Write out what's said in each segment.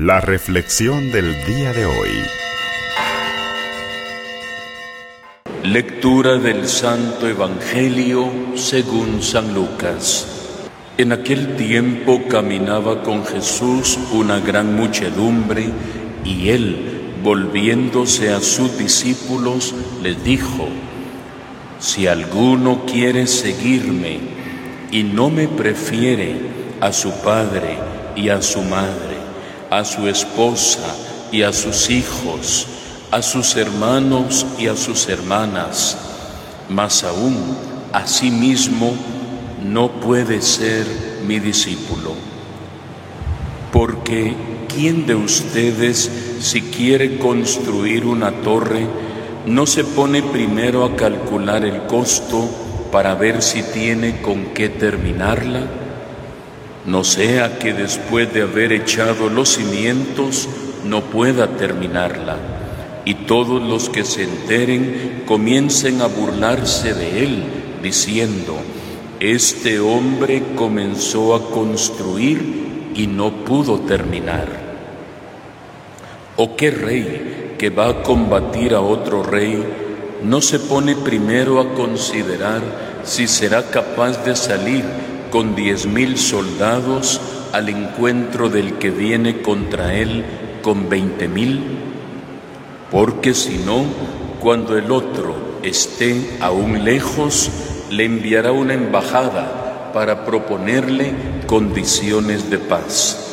La reflexión del día de hoy. Lectura del Santo Evangelio según San Lucas. En aquel tiempo caminaba con Jesús una gran muchedumbre y él, volviéndose a sus discípulos, les dijo, si alguno quiere seguirme y no me prefiere a su padre y a su madre, a su esposa y a sus hijos, a sus hermanos y a sus hermanas, más aún a sí mismo no puede ser mi discípulo. Porque ¿quién de ustedes si quiere construir una torre no se pone primero a calcular el costo para ver si tiene con qué terminarla? No sea que después de haber echado los cimientos no pueda terminarla, y todos los que se enteren comiencen a burlarse de él, diciendo, este hombre comenzó a construir y no pudo terminar. ¿O qué rey que va a combatir a otro rey no se pone primero a considerar si será capaz de salir con diez mil soldados al encuentro del que viene contra él con veinte mil? Porque si no, cuando el otro esté aún lejos, le enviará una embajada para proponerle condiciones de paz.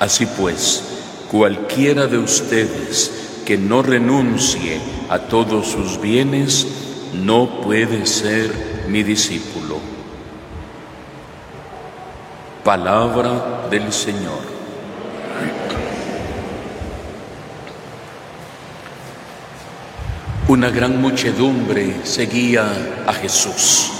Así pues, cualquiera de ustedes que no renuncie a todos sus bienes, no puede ser mi discípulo. Palabra del Señor. Una gran muchedumbre seguía a Jesús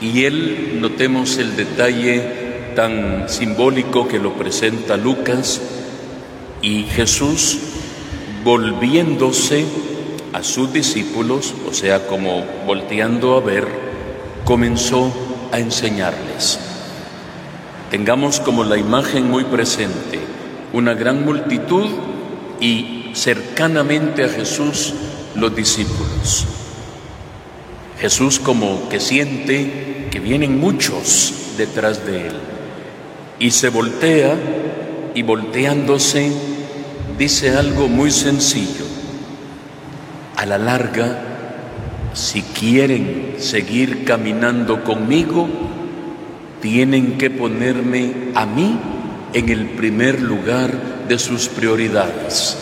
y él, notemos el detalle tan simbólico que lo presenta Lucas, y Jesús volviéndose a sus discípulos, o sea, como volteando a ver, comenzó a enseñarles. Tengamos como la imagen muy presente una gran multitud y cercanamente a Jesús los discípulos. Jesús como que siente que vienen muchos detrás de él y se voltea y volteándose dice algo muy sencillo. A la larga, si quieren seguir caminando conmigo, tienen que ponerme a mí en el primer lugar de sus prioridades.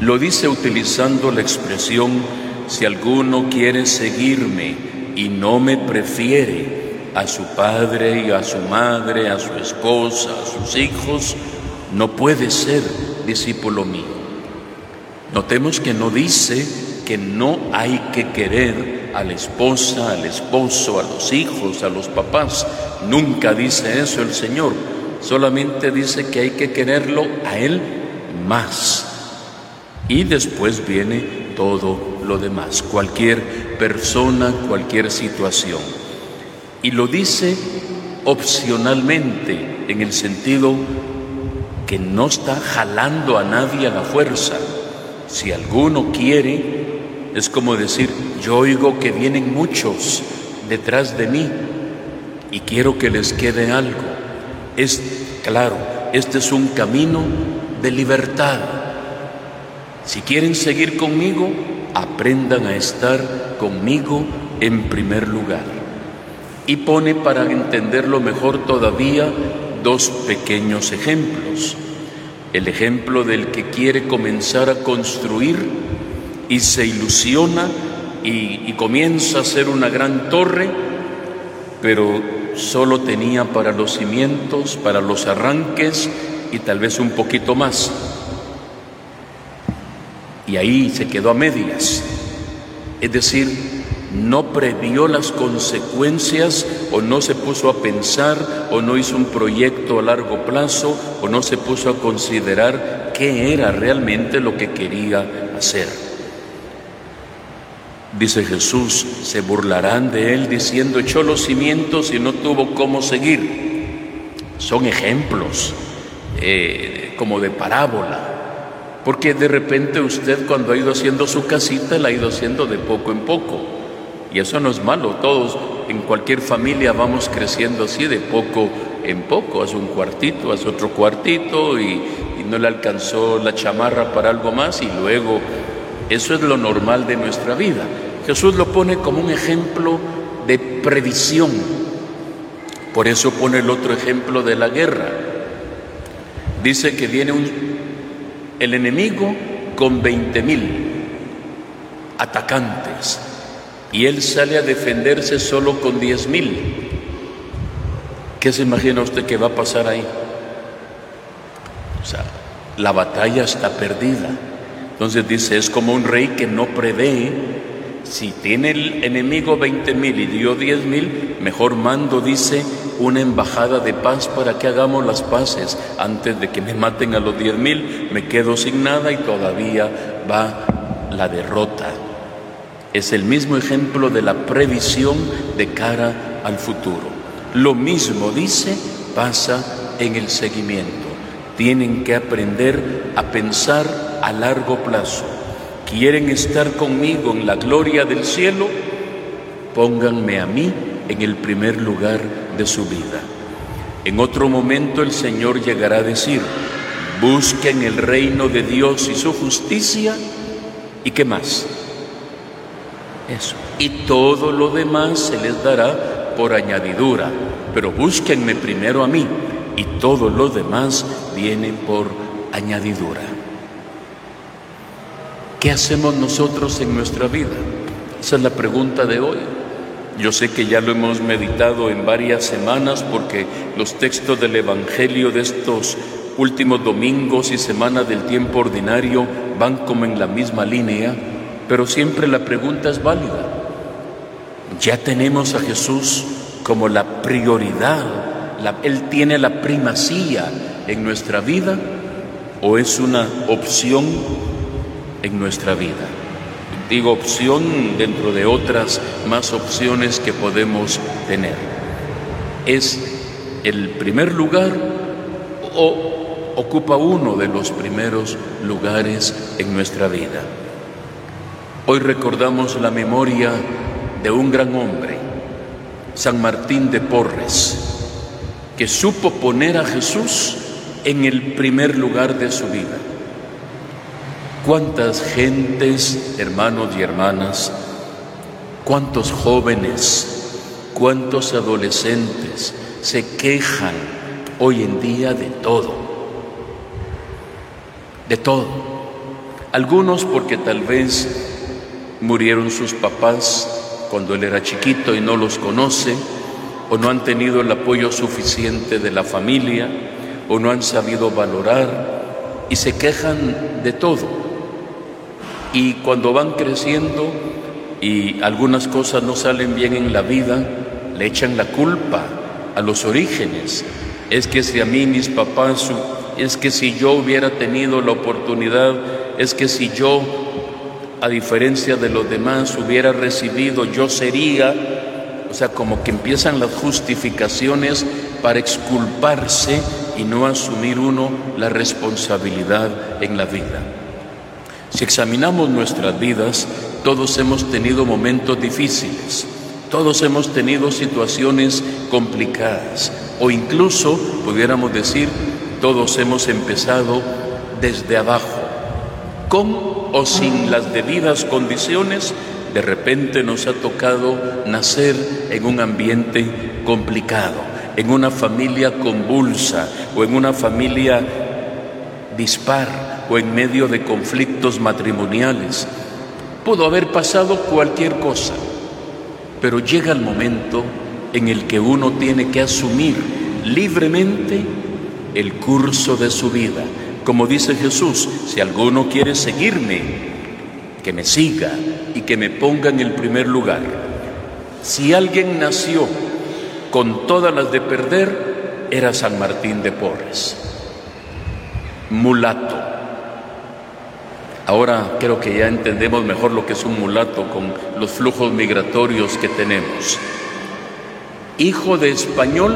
Lo dice utilizando la expresión, si alguno quiere seguirme y no me prefiere a su padre y a su madre, a su esposa, a sus hijos, no puede ser discípulo mío. Notemos que no dice que no hay que querer a la esposa, al esposo, a los hijos, a los papás. Nunca dice eso el Señor. Solamente dice que hay que quererlo a Él más. Y después viene todo lo demás, cualquier persona, cualquier situación. Y lo dice opcionalmente, en el sentido que no está jalando a nadie a la fuerza. Si alguno quiere, es como decir, yo oigo que vienen muchos detrás de mí y quiero que les quede algo. Es claro, este es un camino de libertad. Si quieren seguir conmigo, aprendan a estar conmigo en primer lugar. Y pone para entenderlo mejor todavía dos pequeños ejemplos. El ejemplo del que quiere comenzar a construir y se ilusiona y, comienza a ser una gran torre, pero solo tenía para los cimientos, para los arranques y tal vez un poquito más. Y ahí se quedó a medias. Es decir, no previó las consecuencias o no se puso a pensar o no hizo un proyecto a largo plazo o no se puso a considerar qué era realmente lo que quería hacer. Dice Jesús, se burlarán de él diciendo echó los cimientos y no tuvo cómo seguir. Son ejemplos. eh, como de parábola. Porque de repente usted cuando ha ido haciendo su casita, la ha ido haciendo de poco en poco. Y eso no es malo, todos en cualquier familia vamos creciendo así de poco en poco. Hace un cuartito, hace otro cuartito y, y no le alcanzó la chamarra para algo más y luego eso es lo normal de nuestra vida. Jesús lo pone como un ejemplo de previsión. Por eso pone el otro ejemplo de la guerra. Dice que viene el enemigo con 20 mil atacantes y él sale a defenderse solo con 10 mil. ¿Qué se imagina usted que va a pasar ahí? O sea, la batalla está perdida. Entonces dice, es como un rey que no prevé. Si tiene el enemigo 20 mil y dio 10 mil, mejor mando, dice, una embajada de paz para que hagamos las paces. Antes de que me maten a los 10 mil, me quedo sin nada y todavía va la derrota. Es el mismo ejemplo de la previsión de cara al futuro. Lo mismo, dice, pasa en el seguimiento. Tienen que aprender a pensar a largo plazo. ¿Quieren estar conmigo en la gloria del cielo? Pónganme a mí en el primer lugar de su vida. En otro momento el Señor llegará a decir, busquen el reino de Dios y su justicia y qué más. Eso. Y todo lo demás se les dará por añadidura. Pero búsquenme primero a mí y todo lo demás viene por añadidura. ¿Qué hacemos nosotros en nuestra vida? Esa es la pregunta de hoy. Yo sé que ya lo hemos meditado en varias semanas porque los textos del Evangelio de estos últimos domingos y semanas del tiempo ordinario van como en la misma línea, pero siempre la pregunta es válida. ¿Ya tenemos a Jesús como la prioridad? ¿Él tiene la primacía en nuestra vida o es una opción en nuestra vida? Digo opción dentro de otras más opciones que podemos tener. ¿Es el primer lugar o ocupa uno de los primeros lugares en nuestra vida? Hoy recordamos la memoria de un gran hombre, San Martín de Porres, que supo poner a Jesús en el primer lugar de su vida. ¿Cuántas gentes, hermanos y hermanas, cuántos jóvenes, cuántos adolescentes se quejan hoy en día de todo? De todo. Algunos porque tal vez murieron sus papás cuando él era chiquito y no los conoce, o no han tenido el apoyo suficiente de la familia, o no han sabido valorar y se quejan de todo. Y cuando van creciendo y algunas cosas no salen bien en la vida, le echan la culpa a los orígenes. Es que si a mí mis papás, es que si yo hubiera tenido la oportunidad, es que si yo, a diferencia de los demás, hubiera recibido, yo sería, o sea, como que empiezan las justificaciones para exculparse y no asumir uno la responsabilidad en la vida. Si examinamos nuestras vidas, todos hemos tenido momentos difíciles, todos hemos tenido situaciones complicadas. O incluso, pudiéramos decir, todos hemos empezado desde abajo, con o sin las debidas condiciones, de repente nos ha tocado nacer en un ambiente complicado, en una familia convulsa o en una familia dispar o en medio de conflictos matrimoniales. Pudo haber pasado cualquier cosa, pero llega el momento en el que uno tiene que asumir libremente el curso de su vida. Como dice Jesús, si alguno quiere seguirme, que me siga y que me ponga en el primer lugar. Si alguien nació con todas las de perder, era San Martín de Porres, mulato, Ahora creo que ya entendemos mejor lo que es un mulato con los flujos migratorios que tenemos. Hijo de español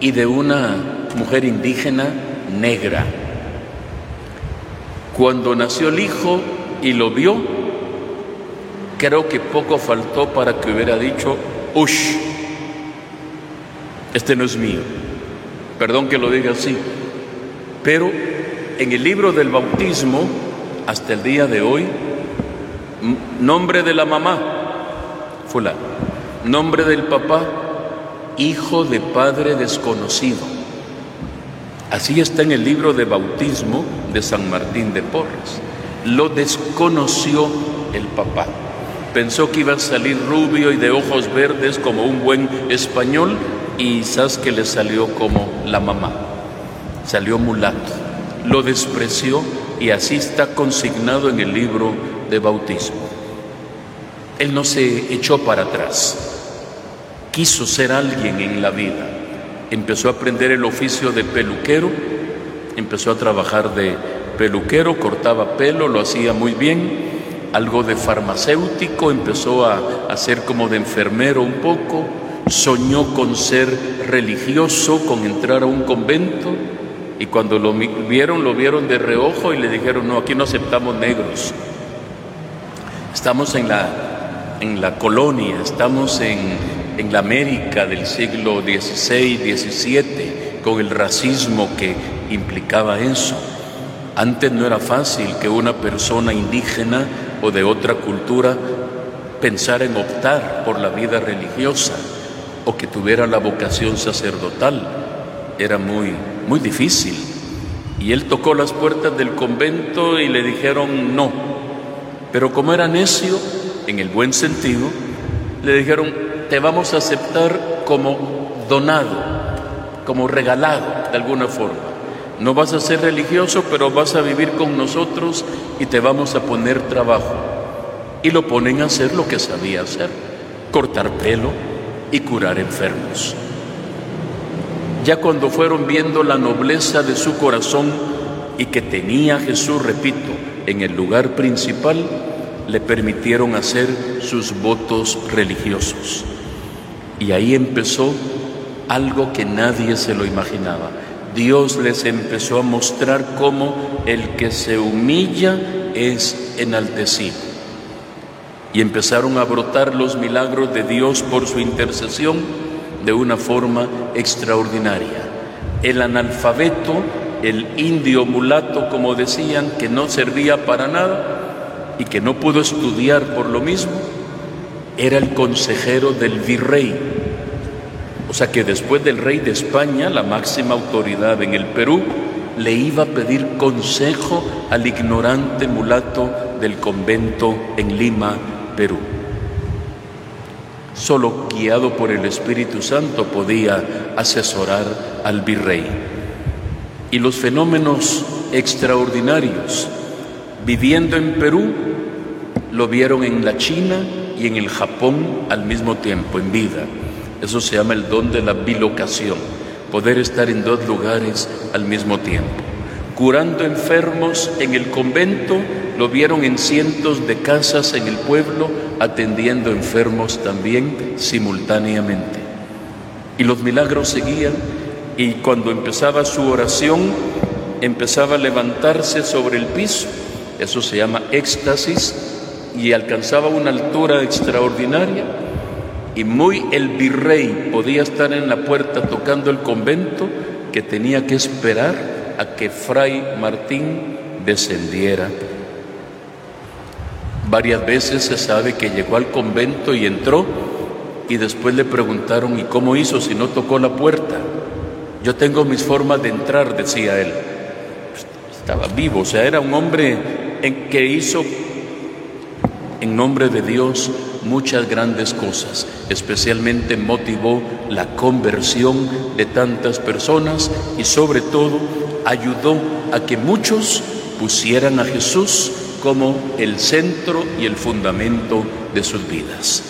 y de una mujer indígena negra. Cuando nació el hijo y lo vio, creo que poco faltó para que hubiera dicho, ush, este no es mío. Perdón que lo diga así. Pero en el libro del bautismo, hasta el día de hoy, nombre de la mamá, fulano, nombre del papá, hijo de padre desconocido. Así está en el libro de bautismo de San Martín de Porres. Lo desconoció el papá. Pensó que iba a salir rubio y de ojos verdes como un buen español y sabes que le salió como la mamá. Salió mulato. Lo despreció y así está consignado en el libro de bautismo. Él no se echó para atrás. Quiso ser alguien en la vida. Empezó a aprender el oficio de peluquero, empezó a trabajar de peluquero, cortaba pelo, lo hacía muy bien, algo de farmacéutico, empezó a hacer como de enfermero un poco, soñó con ser religioso, con entrar a un convento, y cuando lo vieron, lo vieron de reojo y le dijeron, no, aquí no aceptamos negros. Estamos en la, en la colonia, estamos en, en la América del siglo XVI, XVII, con el racismo que implicaba eso. Antes no era fácil que una persona indígena o de otra cultura pensara en optar por la vida religiosa o que tuviera la vocación sacerdotal. Era muy, muy difícil. Y él tocó las puertas del convento y le dijeron no. Pero como era necio, en el buen sentido, le dijeron, te vamos a aceptar como donado, como regalado de alguna forma. No vas a ser religioso, pero vas a vivir con nosotros y te vamos a poner trabajo. Y lo ponen a hacer lo que sabía hacer, cortar pelo y curar enfermos. Ya cuando fueron viendo la nobleza de su corazón y que tenía Jesús, repito, en el lugar principal, le permitieron hacer sus votos religiosos. Y ahí empezó algo que nadie se lo imaginaba. Dios les empezó a mostrar cómo el que se humilla es enaltecido. Y empezaron a brotar los milagros de Dios por su intercesión de una forma extraordinaria. El analfabeto, el indio mulato, como decían, que no servía para nada y que no pudo estudiar por lo mismo, era el consejero del virrey. O sea que después del rey de España, la máxima autoridad en el Perú, le iba a pedir consejo al ignorante mulato del convento en Lima, Perú. Solo guiado por el Espíritu Santo podía asesorar al virrey. Y los fenómenos extraordinarios viviendo en Perú lo vieron en la China y en el Japón al mismo tiempo, en vida. Eso se llama el don de la bilocación, poder estar en dos lugares al mismo tiempo. Curando enfermos en el convento, lo vieron en cientos de casas en el pueblo, atendiendo enfermos también simultáneamente. Y los milagros seguían y cuando empezaba su oración, empezaba a levantarse sobre el piso, eso se llama éxtasis, y alcanzaba una altura extraordinaria y muy el virrey podía estar en la puerta tocando el convento que tenía que esperar a que Fray Martín descendiera. Varias veces se sabe que llegó al convento y entró y después le preguntaron, ¿y cómo hizo si no tocó la puerta? Yo tengo mis formas de entrar, decía él. Estaba vivo, o sea, era un hombre que hizo en nombre de Dios muchas grandes cosas, especialmente motivó la conversión de tantas personas y sobre todo ayudó a que muchos pusieran a Jesús como el centro y el fundamento de sus vidas.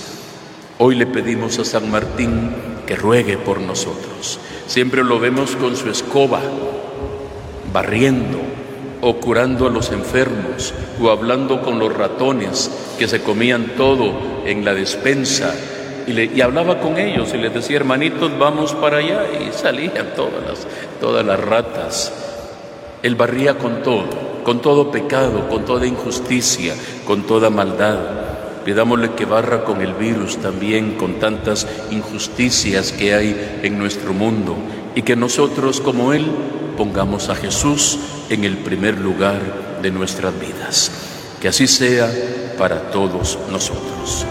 Hoy le pedimos a San Martín que ruegue por nosotros. Siempre lo vemos con su escoba, barriendo, o curando a los enfermos, o hablando con los ratones que se comían todo en la despensa. Y, hablaba con ellos y les decía, hermanitos, vamos para allá. Y salían todas las, todas las ratas. Él barría con todo, con todo pecado, con toda injusticia, con toda maldad. Pidámosle que barra con el virus también, con tantas injusticias que hay en nuestro mundo, y que nosotros como Él pongamos a Jesús en el primer lugar de nuestras vidas. Que así sea para todos nosotros.